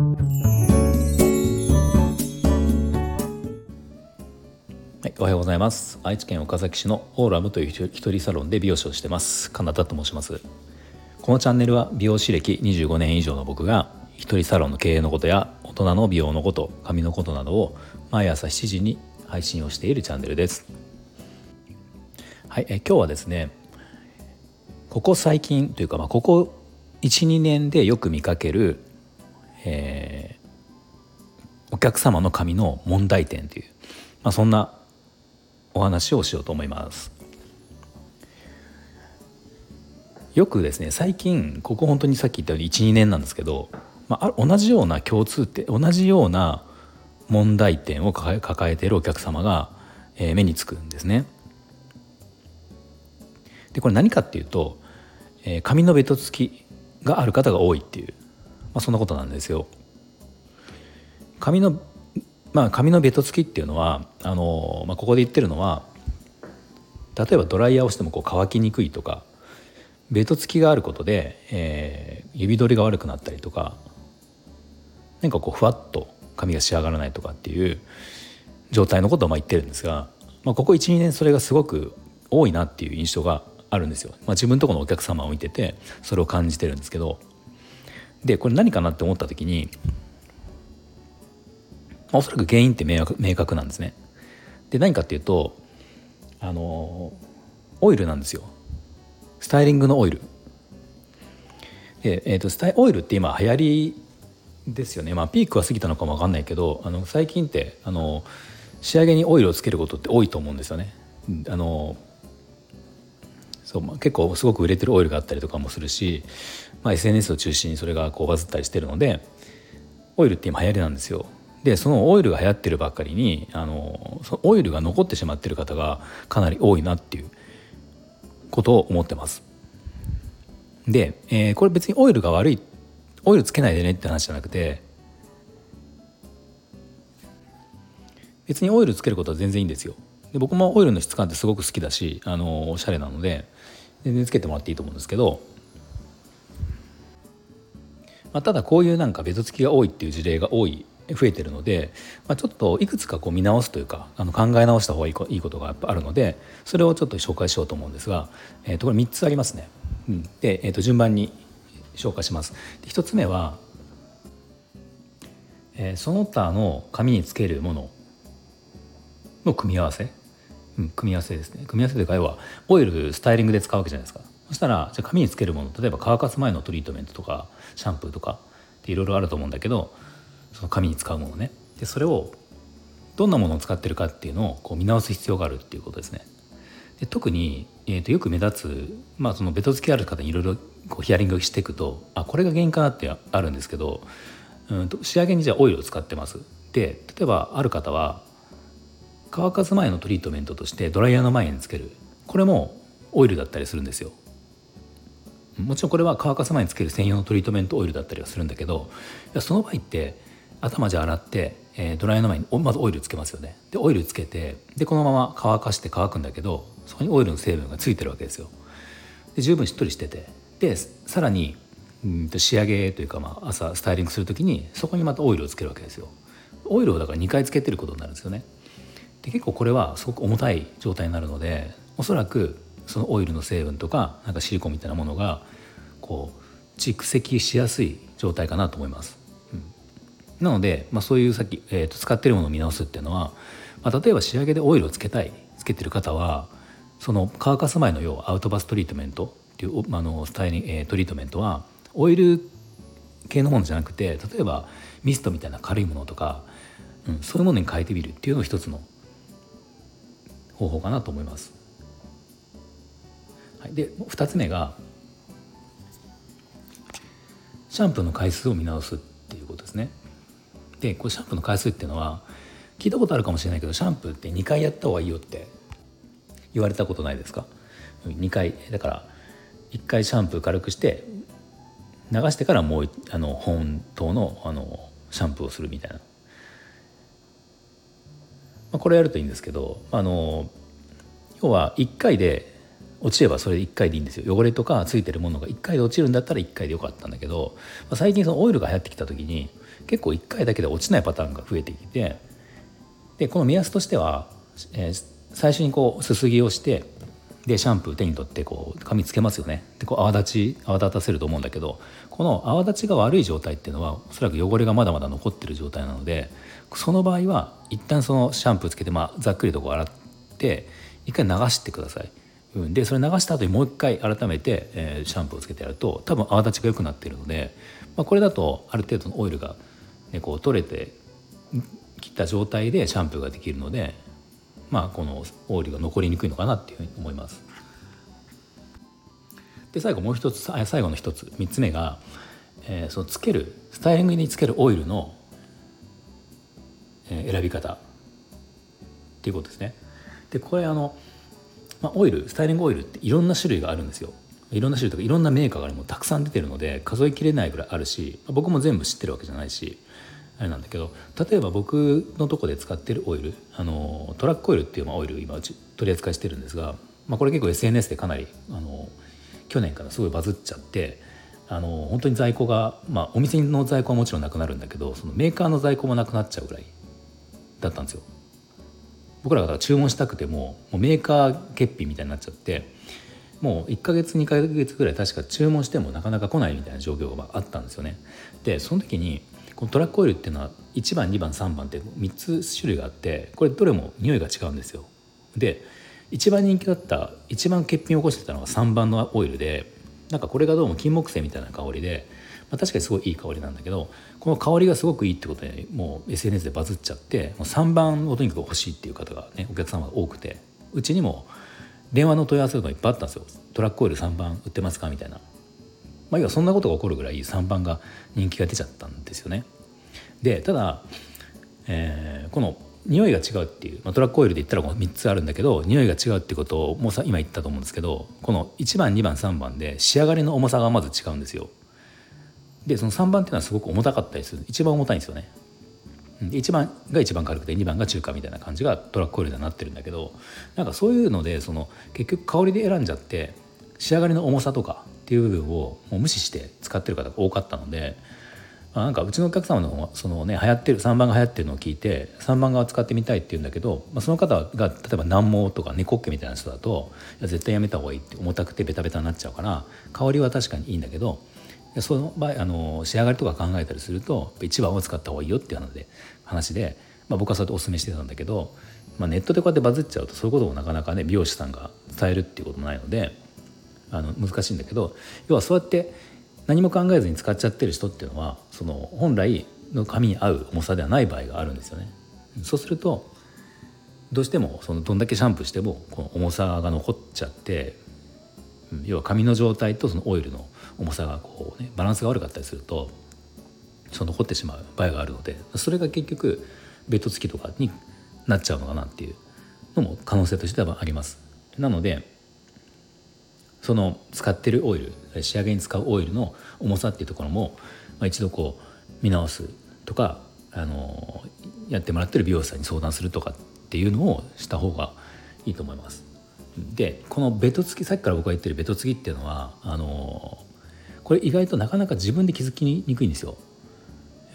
はい、おはようございます。愛知県岡崎市のオーラムという一人サロンで美容師をしてます。カナダと申します。このチャンネルは美容師歴25年以上の僕が一人サロンの経営のことや大人の美容のこと髪のことなどを毎朝7時に配信をしているチャンネルです。はい、え今日はですねここ最近というか、まあ、ここ12年でよく見かける、えー、お客様の髪の問題点という、まあ、そんなお話をしようと思います。よくですね最近ここ本当にさっき言ったように12年なんですけど、まあ、同じような共通点同じような問題点を抱えているお客様が、えー、目につくんですね。でこれ何かっていうと、えー、髪のベトつきがある方が多いっていう、まあ、そんなことなんですよ。髪のまあ髪のベトつきっていうのはあの、まあ、ここで言ってるのは例えばドライヤーをしてもこう乾きにくいとかベトつきがあることで、えー、指取りが悪くなったりとか何かこうふわっと髪が仕上がらないとかっていう状態のことをまあ言ってるんですが、まあ、ここ12年それがすごく多いなっていう印象があるんですよ。まあ、自分とこのお客様を見ててそれを感じてるんですけどでこれ何かなって思った時に、おそらく原因って明確なんですね。で何かっていうとあのオイルなんですよ。スタイリングのオイル。で、えーと、スタイオイルって今流行りですよね、まあ、ピークは過ぎたのかも分かんないけどあの最近ってあの仕上げにオイルをつけることって多いと思うんですよね。あのそう、まあ、結構すごく売れてるオイルがあったりとかもするし、まあ、SNS を中心にそれがこうバズったりしてるのでオイルって今流行りなんですよ。でそのオイルが流行ってるばっかりにあのオイルが残ってしまってる方がかなり多いなっていうことを思ってます。で、えー、これ別にオイルが悪いオイルつけないでねって話じゃなくて別にオイルつけることは全然いいんですよ。で僕もオイルの質感ってすごく好きだしあのおしゃれなので全然つけてもらっていいと思うんですけど、まあ、ただこういうなんかベトつきが多いっていう事例が多い増えてるので、まあ、ちょっといくつかこう見直すというかあの考え直した方がいいいいことがあるのでそれをちょっと紹介しようと思うんですが、えー、とこれ3つありますね。うん、で、えー、と順番に紹介します。で1つ目は、えー、その他の紙につけるものの組み合わせうん、組み合わせですね。組み合わせというか要はオイルスタイリングで使うわけじゃないですか。そしたらじゃ髪につけるもの例えば乾かす前のトリートメントとかシャンプーとかっていろいろあると思うんだけどその髪に使うものね。でそれをどんなものを使ってるかっていうのをこう見直す必要があるっていうことですね。で特に、えー、とよく目立つ、まあ、そのベトつきある方にいろいろヒアリングしていくとあこれが原因かなってあるんですけどうんと仕上げにじゃあオイルを使ってます。で例えばある方は乾かす前のトリートメントとしてドライヤーの前につける。これもオイルだったりするんですよ。もちろんこれは乾かす前につける専用のトリートメントオイルだったりはするんだけどその場合って頭じゃ洗って、えー、ドライヤーの前にまずオイルつけますよね。でオイルつけてでこのまま乾かして乾くんだけどそこにオイルの成分がついてるわけですよ。で十分しっとりしてて。でさらにうんと仕上げというか、まあ、朝スタイリングする時にそこにまたオイルをつけるわけですよ。オイルをだから2回つけてることになるんですよね。で結構これはすごく重たい状態になるのでおそらくそのオイルの成分とかなんかシリコンみたいなものがこう蓄積しやすい状態かなと思います。うん、なので、まあ、そういうさっき、えー、と使ってるものを見直すっていうのは、まあ、例えば仕上げでオイルをつけたいつけてる方はその乾かす前の要はアウトバストリートメントっていうあのスタイリング、えー、トリートメントはオイル系のものじゃなくて例えばミストみたいな軽いものとか、うん、そういうものに変えてみるっていうのを一つの方法かなと思います。はい、で2つ目がシャンプーの回数を見直すっていうことですね。でこれシャンプーの回数っていうのは聞いたことあるかもしれないけどシャンプーって2回やった方がいいよって言われたことないですか？2回だから1回シャンプー軽くして流してからもうあの本当のあのシャンプーをするみたいなまあ、これやるといいんですけどあの要は1回で落ちればそれで1回でいいんですよ。汚れとかついてるものが1回で落ちるんだったら1回でよかったんだけど、まあ、最近そのオイルが流行ってきた時に結構1回だけで落ちないパターンが増えてきてでこの目安としては、えー、最初にこうすすぎをしてでシャンプー手に取ってこう髪つけますよねでこう泡立ち泡立たせると思うんだけどこの泡立ちが悪い状態っていうのはおそらく汚れがまだまだ残ってる状態なのでその場合は一旦そのシャンプーつけて、まあ、ざっくりとこう洗って一回流してください。うん、でそれ流した後にもう一回改めて、えー、シャンプーをつけてやると多分泡立ちが良くなっているので、まあ、これだとある程度のオイルが、ね、こう取れて切った状態でシャンプーができるので、まあ、このオイルが残りにくいのかなっていうふうに思います。で最後もう一つ最後の一つ3つ目が、えー、そのつけるスタイリングにつけるオイルの、えー、選び方っていうことですね。でこれあのまあ、オイルスタイリングオイルっていろんな種類があるんですよいろんな種類とかいろんなメーカーがもたくさん出てるので数えきれないぐらいあるし僕も全部知ってるわけじゃないしあれなんだけど例えば僕のとこで使ってるオイルあのトラックオイルっていうオイル今うち取り扱いしてるんですが、まあ、これ結構 SNS でかなりあの去年からすごいバズっちゃってあの本当に在庫が、まあ、お店の在庫はもちろんなくなるんだけどそのメーカーの在庫もなくなっちゃうぐらいだったんですよ。僕らが注文したくてももうメーカー欠品みたいになっちゃってもう1ヶ月2ヶ月ぐらい確か注文してもなかなか来ないみたいな状況があったんですよね。でその時にこのトラックオイルっていうのは1番2番3番って3つ種類があってこれどれも匂いが違うんですよ。で一番人気だった一番欠品を起こしてたのが3番のオイルでなんかこれがどうも金木犀みたいな香りでまあ、確かにすごいいい香りなんだけどこの香りがすごくいいってことでもう SNS でバズっちゃってもう3番をとにかく欲しいっていう方がねお客様が多くてうちにも電話の問い合わせがいっぱいあったんですよトラックオイル3番売ってますかみたいな、まあ、要はそんなことが起こるぐらい3番が人気が出ちゃったんですよね。でただ、えー、この匂いが違うっていう、まあ、トラックオイルで言ったらこの3つあるんだけど匂いが違うってことをもうさ今言ったと思うんですけどこの1番2番3番で仕上がりの重さがまず違うんですよ。でその3番っていうのはすごく重たかったりする。一番重たいんですよね。で1番が一番軽くて2番が中華みたいな感じがトラックオイルでなってるんだけどなんかそういうのでその結局香りで選んじゃって仕上がりの重さとかっていう部分をもう無視して使ってる方が多かったので、まあ、なんかうちのお客様のそのね流行ってる3番が流行ってるのを聞いて3番側使ってみたいって言うんだけど、まあ、その方が例えば難毛とか猫っ毛みたいな人だといや絶対やめた方がいいって重たくてベタベタになっちゃうから香りは確かにいいんだけどその場合あの仕上がりとか考えたりすると1番を使った方がいいよっていう話で、まあ、僕はそうやってお勧めしてたんだけど、まあ、ネットでこうやってバズっちゃうとそういうこともなかなかね美容師さんが伝えるっていうこともないのであの難しいんだけど要はそうやって何も考えずに使っちゃってる人っていうのはその本来の髪に合う重さではない場合があるんですよね。そうするとどうしてもそのどんだけシャンプーしてもこの重さが残っちゃって要は髪の状態とそのオイルの重さがこう、ね、バランスが悪かったりするとそう残ってしまう場合があるのでそれが結局ベッド付きとかになっちゃうのかなっていうのも可能性としてはあります。なのでその使ってるオイル仕上げに使うオイルの重さっていうところも、まあ、一度こう見直すとかあのやってもらってる美容師さんに相談するとかっていうのをした方がいいと思います。でこのベト付きさっきから僕が言ってるベト付きっていうのはあのこれ意外となかなか自分で気づきにくいんですよ。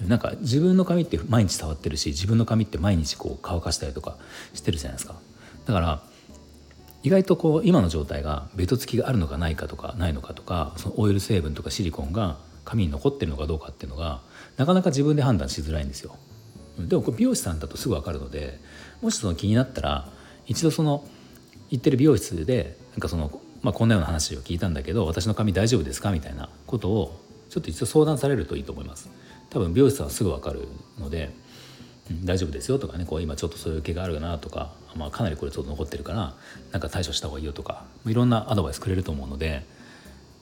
なんか自分の髪って毎日触ってるし自分の髪って毎日こう乾かしたりとかしてるじゃないですか。だから意外とこう今の状態がベトつきがあるのかないかとかないのかとかそのオイル成分とかシリコンが髪に残ってるのかどうかっていうのがなかなか自分で判断しづらいんですよ。でもこれ美容師さんだとすぐ分かるのでもしその気になったら一度その行ってる美容室でなんかその、まあ、こんなような話を聞いたんだけど私の髪大丈夫ですかみたいなことをちょっと一度相談されるといいと思います多分美容室はすぐ分かるので、大丈夫ですよとかねこう今ちょっとそういう毛があるなとか、まあ、かなりこれちょっと残ってるからなんか対処した方がいいよとかいろんなアドバイスくれると思うので、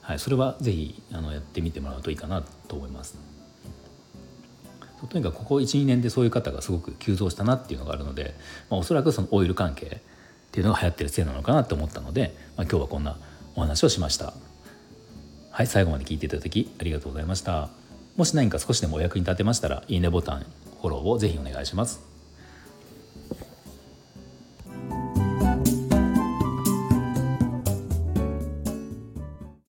はい、それは是非あのやってみてもらうといいかなと思います。とにかくここ12年でそういう方がすごく急増したなっていうのがあるので、まあ、おそらくそのオイル関係っていうのが流行ってるせいなのかなと思ったので、まあ、今日はこんなお話をしましたはい最後まで聞いていただきありがとうございましたもし何か少しでもお役に立てましたらいいねボタンフォローをぜひお願いします。